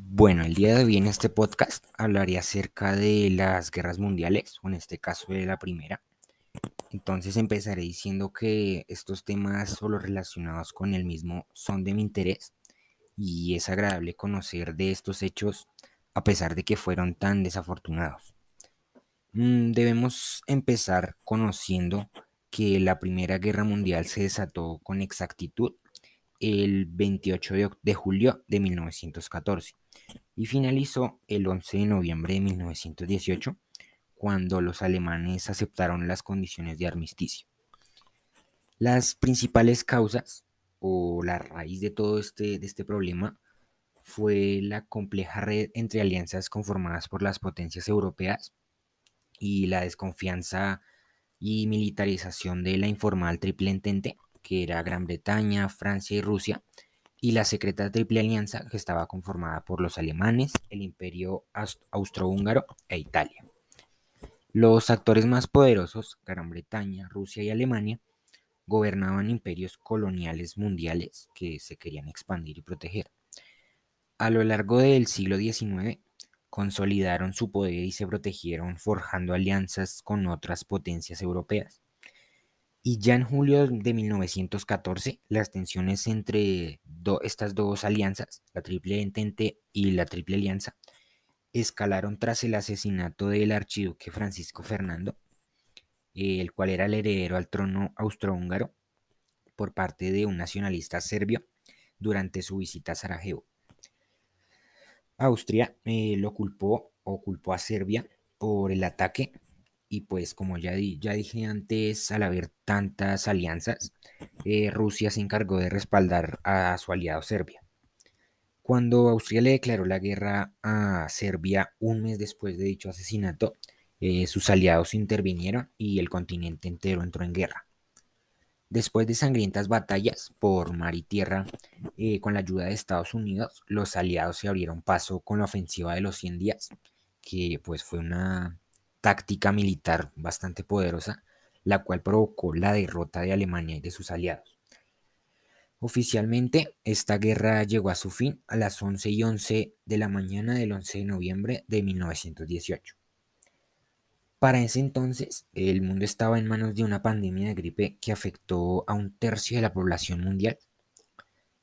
Bueno, el día de hoy en este podcast hablaré acerca de las guerras mundiales, o en este caso de la primera. Entonces empezaré diciendo que estos temas solo relacionados con el mismo son de mi interés y es agradable conocer de estos hechos a pesar de que fueron tan desafortunados. Mm, debemos empezar conociendo que la Primera Guerra Mundial se desató con exactitud el 28 de, julio de 1914 y finalizó el 11 de noviembre de 1918 cuando los alemanes aceptaron las condiciones de armisticio. Las principales causas o la raíz de todo este, de este problema fue la compleja red entre alianzas conformadas por las potencias europeas y la desconfianza y militarización de la informal triple entente que era Gran Bretaña, Francia y Rusia, y la secreta Triple Alianza, que estaba conformada por los alemanes, el Imperio Austrohúngaro e Italia. Los actores más poderosos, Gran Bretaña, Rusia y Alemania, gobernaban imperios coloniales mundiales que se querían expandir y proteger. A lo largo del siglo XIX, consolidaron su poder y se protegieron forjando alianzas con otras potencias europeas. Y ya en julio de 1914, las tensiones entre estas dos alianzas, la Triple Entente y la Triple Alianza, escalaron tras el asesinato del archiduque Francisco Fernando, el cual era el heredero al trono austrohúngaro por parte de un nacionalista serbio durante su visita a Sarajevo. Austria eh, lo culpó o culpó a Serbia por el ataque y pues como ya, ya dije antes, al haber tantas alianzas, eh, Rusia se encargó de respaldar a su aliado Serbia. Cuando Austria le declaró la guerra a Serbia un mes después de dicho asesinato, eh, sus aliados intervinieron y el continente entero entró en guerra. Después de sangrientas batallas por mar y tierra, eh, con la ayuda de Estados Unidos, los aliados se abrieron paso con la ofensiva de los 100 días, que pues fue una táctica militar bastante poderosa, la cual provocó la derrota de Alemania y de sus aliados. Oficialmente, esta guerra llegó a su fin a las 11 y 11 de la mañana del 11 de noviembre de 1918. Para ese entonces, el mundo estaba en manos de una pandemia de gripe que afectó a un tercio de la población mundial.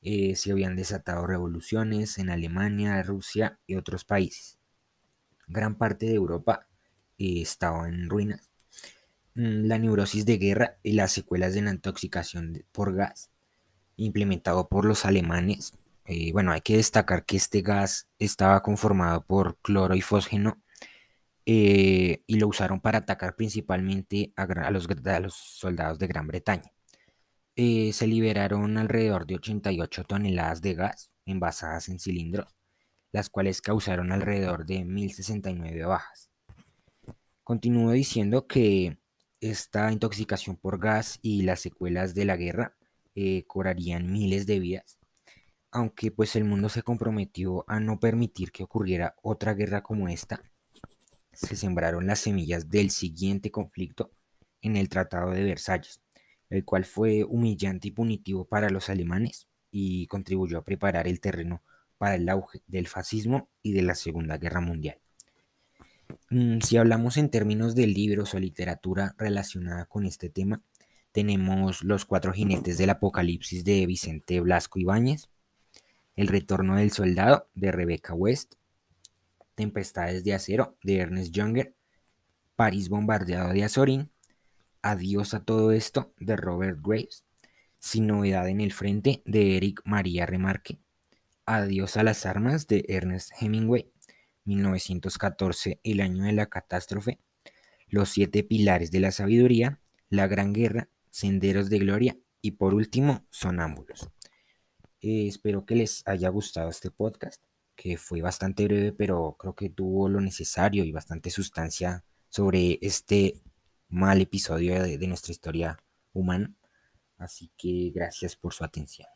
Eh, se habían desatado revoluciones en Alemania, Rusia y otros países. Gran parte de Europa estaba en ruinas. Mm, la neurosis de guerra y las secuelas de la intoxicación por gas implementado por los alemanes. Eh, bueno, hay que destacar que este gas estaba conformado por cloro y fósgeno eh, y lo usaron para atacar principalmente a, los, soldados de Gran Bretaña. Eh, se liberaron alrededor de 88 toneladas de gas envasadas en cilindros, las cuales causaron alrededor de 1069 bajas. Continúo diciendo que esta intoxicación por gas y las secuelas de la guerra eh, cobrarían miles de vidas, aunque pues el mundo se comprometió a no permitir que ocurriera otra guerra como esta, se sembraron las semillas del siguiente conflicto en el Tratado de Versalles, el cual fue humillante y punitivo para los alemanes y contribuyó a preparar el terreno para el auge del fascismo y de la Segunda Guerra Mundial. Mm, si hablamos en términos de libros o literatura relacionada con este tema, tenemos Los Cuatro Jinetes del Apocalipsis de Vicente Blasco Ibáñez, El Retorno del Soldado de Rebecca West, Tempestades de Acero de Ernest Younger, París Bombardeado de Azorín, Adiós a todo esto de Robert Graves, Sin Novedad en el Frente de Eric María Remarque, Adiós a las Armas de Ernest Hemingway, 1914, el año de la catástrofe, Los siete pilares de la sabiduría, La Gran Guerra, Senderos de Gloria y por último, Sonámbulos. Eh, espero que les haya gustado este podcast, que fue bastante breve, pero creo que tuvo lo necesario y bastante sustancia sobre este mal episodio de nuestra historia humana. Así que gracias por su atención.